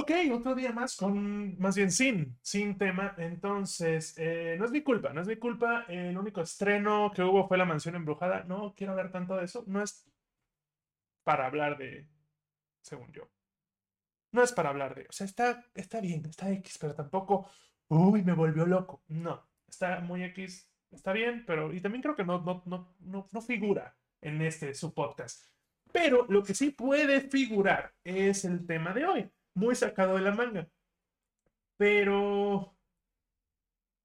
Ok, otro día más con, más bien sin, sin tema. Entonces, eh, no es mi culpa, no es mi culpa. El único estreno que hubo fue La Mansión Embrujada. No quiero hablar tanto de eso. No es para hablar de, según yo. No es para hablar de, o sea, está, está bien, está X, pero tampoco, uy, me volvió loco. No, está muy X, está bien, pero, y también creo que no, no, no, no, no figura en este, su podcast. Pero lo que sí puede figurar es el tema de hoy muy sacado de la manga. Pero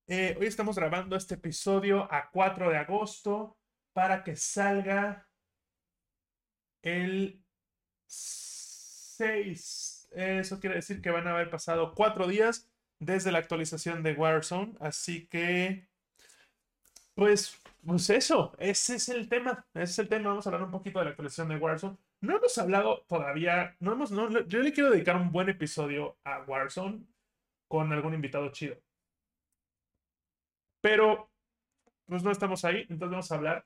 eh, hoy estamos grabando este episodio a 4 de agosto para que salga el 6. Eso quiere decir que van a haber pasado 4 días desde la actualización de Warzone. Así que, pues, pues eso, ese es el tema. Ese es el tema. Vamos a hablar un poquito de la actualización de Warzone. No hemos hablado todavía, no hemos, no, yo le quiero dedicar un buen episodio a Warzone con algún invitado chido. Pero, pues no estamos ahí, entonces vamos a hablar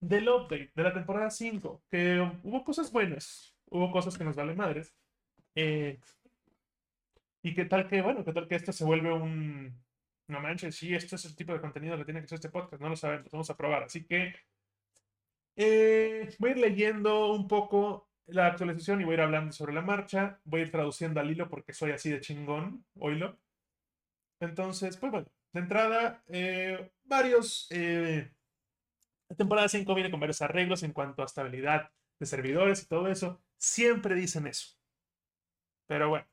del update de la temporada 5, que hubo cosas buenas, hubo cosas que nos valen madres. Eh, y qué tal que, bueno, qué tal que esto se vuelve un... No manches, sí, esto es el tipo de contenido que tiene que ser este podcast, no lo sabemos, vamos a probar. Así que eh, voy a ir leyendo un poco la actualización y voy a ir hablando sobre la marcha. Voy a ir traduciendo al hilo porque soy así de chingón, oílo. Entonces, pues bueno, de entrada, eh, varios... Eh, la temporada 5 viene con varios arreglos en cuanto a estabilidad de servidores y todo eso. Siempre dicen eso. Pero bueno,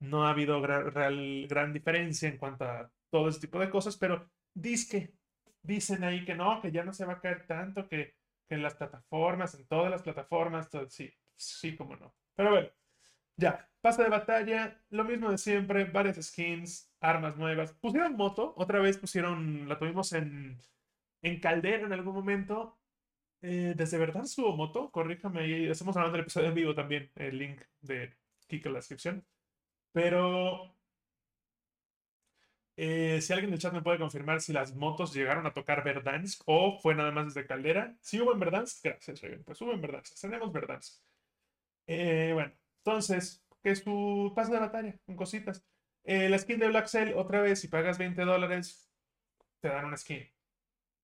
no ha habido real, gran diferencia en cuanto a todo ese tipo de cosas, pero disque dicen ahí que no, que ya no se va a caer tanto, que, en las plataformas, en todas las plataformas, sí, sí, como no. Pero bueno, ya, pasa de batalla, lo mismo de siempre, varias skins, armas nuevas. Pusieron moto, otra vez pusieron, la tuvimos en, en Caldera en algún momento. Eh, desde verdad subo moto, corríjame ahí, estamos hablando del episodio en vivo también, el link de Kika en la descripción. Pero eh, si alguien del chat me puede confirmar si las motos llegaron a tocar Verdansk o fue nada más desde Caldera. Si hubo en Verdansk, gracias, Pues hubo en Verdansk. Tenemos Verdansk. Eh, bueno, entonces, ¿qué es tu paso de batalla? Con cositas. Eh, la skin de Black Cell, otra vez, si pagas 20 dólares, te dan una skin.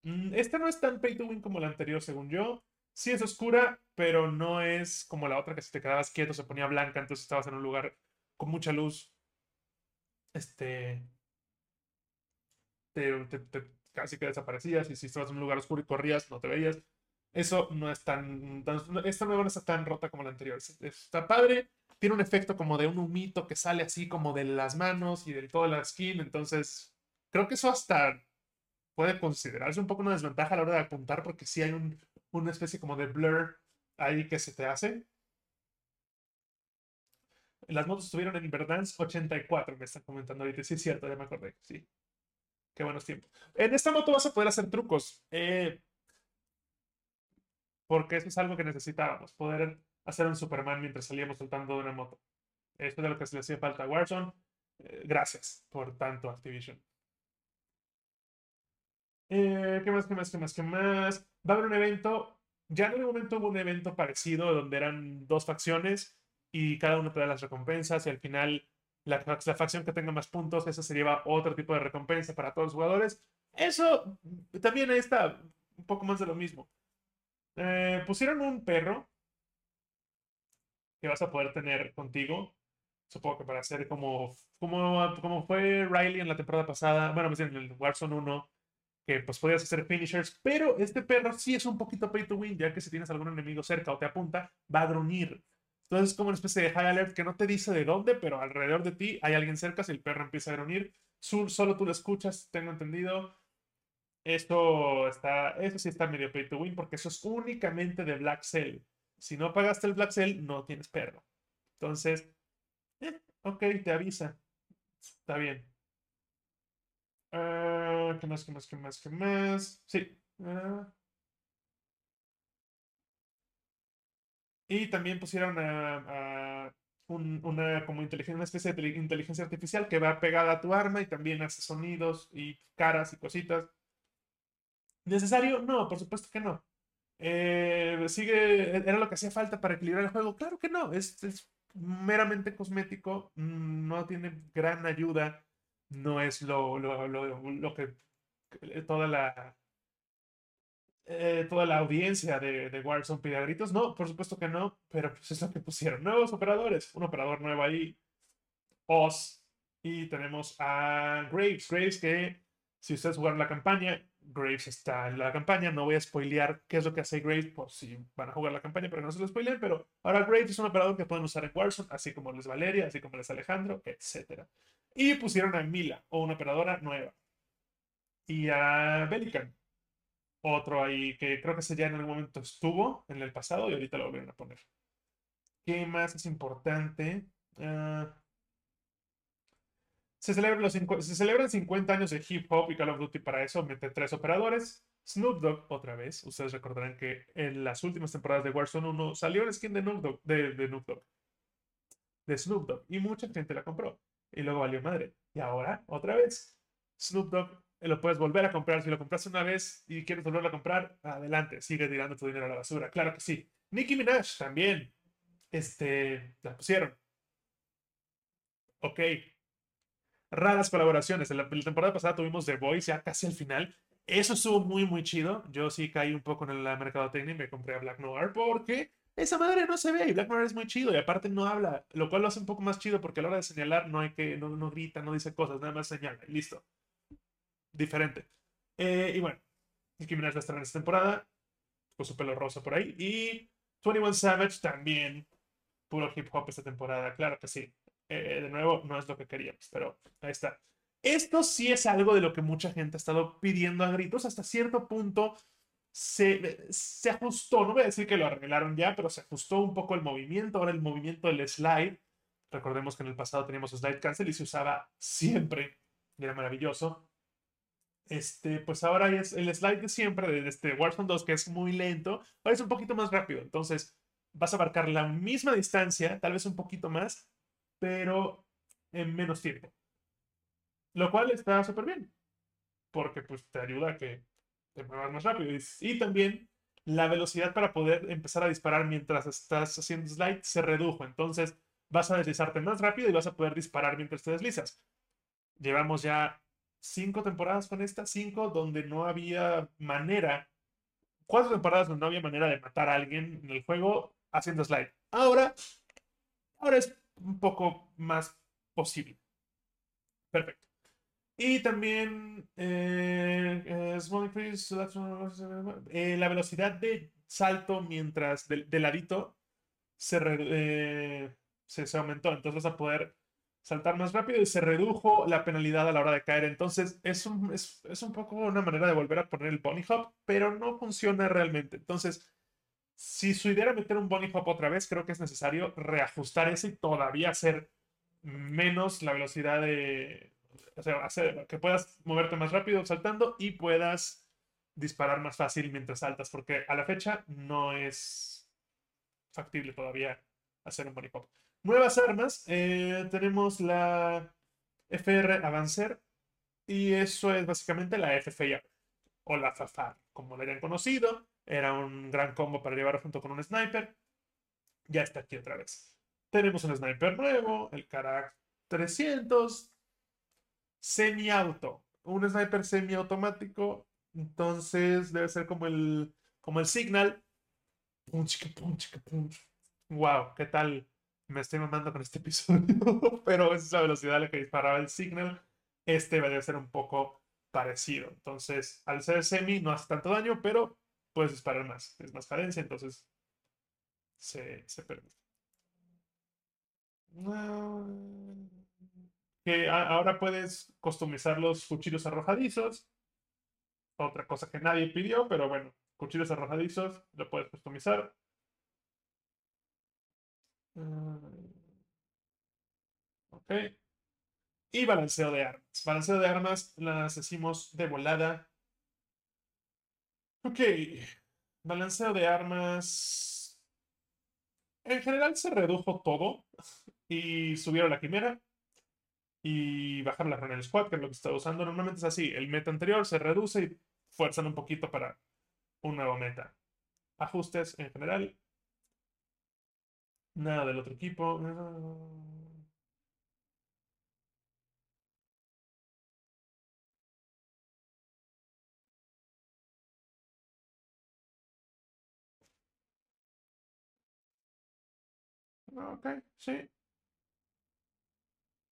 Mm, esta no es tan pay to win como la anterior, según yo. Sí es oscura, pero no es como la otra que si te quedabas quieto se ponía blanca, entonces estabas en un lugar con mucha luz. Este te, casi que desaparecías y si estabas en un lugar oscuro y corrías, no te veías. Eso no es tan, esta nueva no está tan rota como la anterior. Está padre, tiene un efecto como de un humito que sale así como de las manos y de toda la skin, entonces creo que eso hasta puede considerarse un poco una desventaja a la hora de apuntar porque si hay un, una especie como de blur ahí que se te hace. Las motos estuvieron en Inverdance 84, me están comentando ahorita. Sí, es cierto, ya me acordé. Sí. Qué buenos tiempos. En esta moto vas a poder hacer trucos. Eh, porque eso es algo que necesitábamos, poder hacer un Superman mientras salíamos soltando de una moto. Esto es lo que se le hacía falta a Warzone. Eh, gracias por tanto, Activision. Eh, ¿Qué más, qué más, qué más, qué más? Va a haber un evento. Ya en el momento hubo un evento parecido donde eran dos facciones y cada uno te da las recompensas y al final la, facción que tenga más puntos, esa se lleva otro tipo de recompensa para todos los jugadores. Eso también ahí está un poco más de lo mismo. Eh, pusieron un perro que vas a poder tener contigo. Supongo que para hacer como, como, como fue Riley en la temporada pasada, bueno, en el Warzone 1, que pues podías hacer finishers, pero este perro sí es un poquito pay to win, ya que si tienes algún enemigo cerca o te apunta, va a gruñir. Entonces es como una especie de high alert que no te dice de dónde, pero alrededor de ti hay alguien cerca, si el perro empieza a grunir, solo tú lo escuchas, tengo entendido. Esto está, eso sí está medio pay to win, porque eso es únicamente de Black Cell. Si no pagaste el Black Cell, no tienes perro. Entonces, eh, ok, te avisa. Está bien. Ah, ¿Qué más, qué más, qué más, qué más? Sí. Ah. Y también pusieron a, una, como inteligencia, una especie de inteligencia artificial que va pegada a tu arma y también hace sonidos y caras y cositas. ¿Necesario? No, por supuesto que no. Eh, sigue, era lo que hacía falta para equilibrar el juego. Claro que no, es, meramente cosmético, no tiene gran ayuda, no es lo, lo, lo, que toda la eh, toda la audiencia de, de Warzone pide gritos. No, por supuesto que no, pero pues es lo que pusieron. Nuevos operadores, un operador nuevo ahí, Oz, y tenemos a Graves. Graves que, si ustedes jugaron la campaña, Graves está en la campaña. No voy a spoilear qué es lo que hace Graves por si van a jugar la campaña, pero no se lo spoileen. Pero ahora Graves es un operador que pueden usar en Warzone, así como les Valeria, así como les Alejandro, etc. Y pusieron a Mila, o una operadora nueva. Y a Belican, otro ahí que creo que ese ya en algún momento estuvo en el pasado y ahorita lo volvieron a poner. ¿Qué más es importante? Ah, se, celebran los se celebran 50 años de hip hop y Call of Duty para eso mete tres operadores. Snoop Dogg, otra vez. Ustedes recordarán que en las últimas temporadas de Warzone 1 salió el skin de Snoop de, de, Snoop Dogg, de Snoop Dogg. Y mucha gente la compró. Y luego valió madre. Y ahora, otra vez, Snoop Dogg lo puedes volver a comprar. Si lo compraste una vez y quieres volverlo a comprar, adelante, sigue tirando tu dinero a la basura. Claro que sí. Nicki Minaj también. Este, la pusieron. Ok. Raras colaboraciones. En la, temporada pasada tuvimos The Voice ya casi al final. Eso estuvo muy, muy chido. Yo sí caí un poco en el mercado técnico y me compré a Black Noir porque esa madre no se ve y Black Noir es muy chido y aparte no habla, lo cual lo hace un poco más chido porque a la hora de señalar no hay que, no, no grita, no dice cosas, nada más señala y listo diferente. Eh, y bueno, Nicki Minaj va en esta temporada, con su pelo rosa por ahí. Y 21 Savage también, puro hip hop esta temporada, claro que sí. Eh, de nuevo, no es lo que queríamos, pero ahí está. Esto sí es algo de lo que mucha gente ha estado pidiendo a gritos. Hasta cierto punto se, se ajustó. No voy a decir que lo arreglaron ya, pero se ajustó un poco el movimiento. Ahora el movimiento del slide. Recordemos que en el pasado teníamos slide cancel y se usaba siempre. Era maravilloso este, pues ahora es el slide de siempre de este Warzone 2, que es muy lento, ahora es un poquito más rápido. Entonces, vas a abarcar la misma distancia, tal vez un poquito más, pero en menos tiempo. Lo cual está súper bien, porque pues te ayuda a que te muevas más rápido. Y, también la velocidad para poder empezar a disparar mientras estás haciendo slide se redujo. Entonces, vas a deslizarte más rápido y vas a poder disparar mientras te deslizas. Llevamos ya cinco temporadas con esta, cinco donde no había manera, cuatro temporadas donde no había manera de matar a alguien en el juego haciendo slide. Ahora, ahora es un poco más posible. Perfecto. Y también eh, eh, eh, la velocidad de salto mientras de, ladito se, se, se, aumentó. Entonces vas a poder saltar más rápido y se redujo la penalidad a la hora de caer. Entonces es un, es, un poco una manera de volver a poner el bunny hop, pero no funciona realmente. Entonces, si su idea era meter un bunny hop otra vez, creo que es necesario reajustar ese y todavía hacer menos la velocidad de... O sea, hacer que puedas moverte más rápido saltando y puedas disparar más fácil mientras saltas, porque a la fecha no es factible todavía hacer un bunny hop. Nuevas armas. Eh, tenemos la FR Avancer. Y eso es básicamente la FFA o la FAFAR, como la hayan conocido. Era un gran combo para llevar junto con un sniper. Ya está aquí otra vez. Tenemos un sniper nuevo, el Karak 300, semi-auto. Un sniper semi-automático. Entonces debe ser como el, como el Signal. Punch, punch, punch. Wow, ¿qué tal? Me estoy mamando con este episodio, pero es la velocidad a la que disparaba el Signal. Este va a ser un poco parecido. Entonces, al ser semi no hace tanto daño, pero puedes disparar más. Es más cadencia, entonces se, se permite. Que ahora puedes customizar los cuchillos arrojadizos. Otra cosa que nadie pidió, pero bueno, cuchillos arrojadizos lo puedes customizar. Mm. Ok. Y balanceo de armas. Balanceo de armas las decimos de volada. Ok. Balanceo de armas. En general se redujo todo. Y subieron la quimera. Y bajaron la Runner Squad, que es lo que estaba usando. Normalmente es así. El meta anterior se reduce y fuerzan un poquito para un nuevo meta. Ajustes en general Nada del otro equipo. Ok, sí.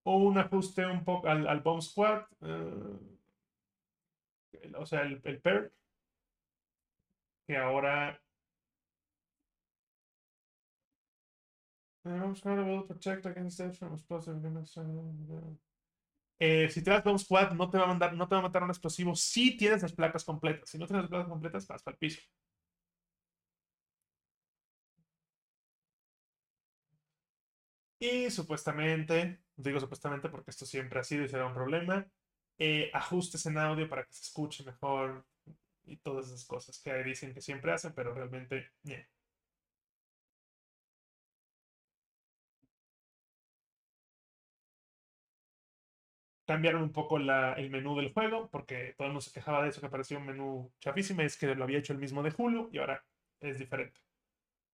O un ajuste un poco al, al Bomb Squad. eh, o sea, el, el perk. Que ahora. Protect against explosive. Eh, si te das Bomb Squad, no te va a mandar, no te va a matar un explosivo si tienes las placas completas. Si no tienes las placas completas, vas para el piso. Y supuestamente, digo supuestamente porque esto siempre ha sido y será un problema, eh, ajustes en audio para que se escuche mejor y todas esas cosas que dicen que siempre hacen, pero realmente, ñe. Cambiaron un poco la- el menú del juego, porque todo el mundo se quejaba de eso, que parecía un menú chafísimo, es que lo había hecho el mismo de Hulu y ahora es diferente.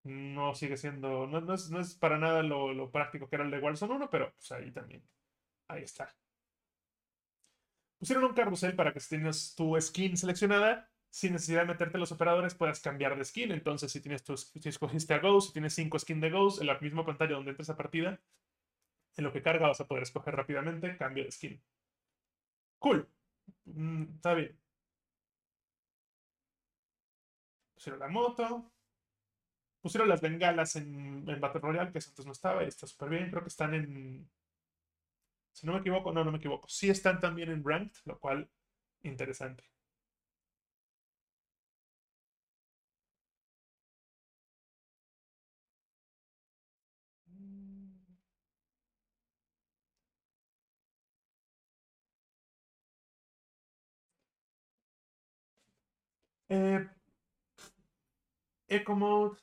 No sigue siendo, no, no es, no es para nada lo, lo práctico que era el de Warzone 1, pero pues ahí también, ahí está. Pusieron un carrusel para que si tienes tu skin seleccionada, sin necesidad de meterte los operadores, puedas cambiar de skin. Entonces, si tienes tu, si escogiste a Ghost, si tienes 5 skins de Ghost, en la misma pantalla donde entres a partida, en lo que carga vas a poder escoger rápidamente cambio de skin. Cool. Mm, está bien. Pusieron la moto. Pusieron las bengalas en, en Battle Royale, que eso antes no estaba, y está súper bien. Creo que están en. Si no me equivoco, no, no me equivoco. Sí están también en Ranked, lo cual, interesante. Eh, Eco Mode,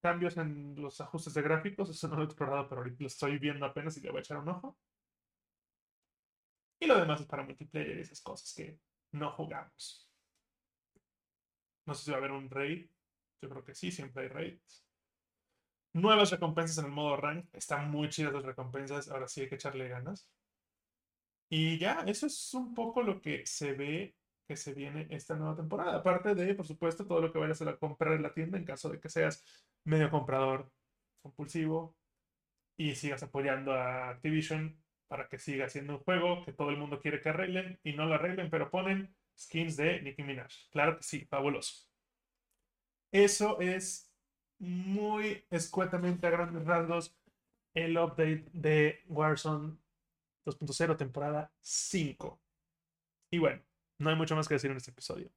cambios en los ajustes de gráficos, eso no lo he explorado, pero ahorita lo estoy viendo apenas y le voy a echar un ojo. Y lo demás es para multiplayer y esas cosas que no jugamos. No sé si va a haber un raid. Yo creo que sí, siempre hay raids. Nuevas recompensas en el modo rank. Están muy chidas las recompensas. Ahora sí hay que echarle ganas. Y ya, eso es un poco lo que se ve que se viene esta nueva temporada. Aparte de, por supuesto, todo lo que vayas a comprar en la tienda en caso de que seas medio comprador compulsivo y sigas apoyando a Activision para que siga siendo un juego que todo el mundo quiere que arreglen y no lo arreglen, pero ponen skins de Nicki Minaj. Claro que sí, fabuloso. Eso es muy escuetamente a grandes rasgos el update de Warzone 2.0 temporada 5. Y bueno, no hay mucho más que decir en este episodio.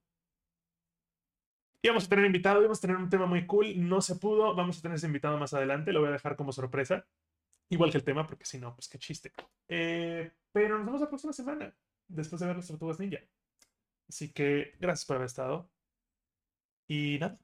Íbamos a tener invitado, íbamos a tener un tema muy cool, no se pudo, vamos a tener ese invitado más adelante, lo voy a dejar como sorpresa, igual que el tema, porque si no, pues qué chiste. Eh, pero nos vemos la próxima semana, después de ver las tortugas ninja. Así que gracias por haber estado. Y nada,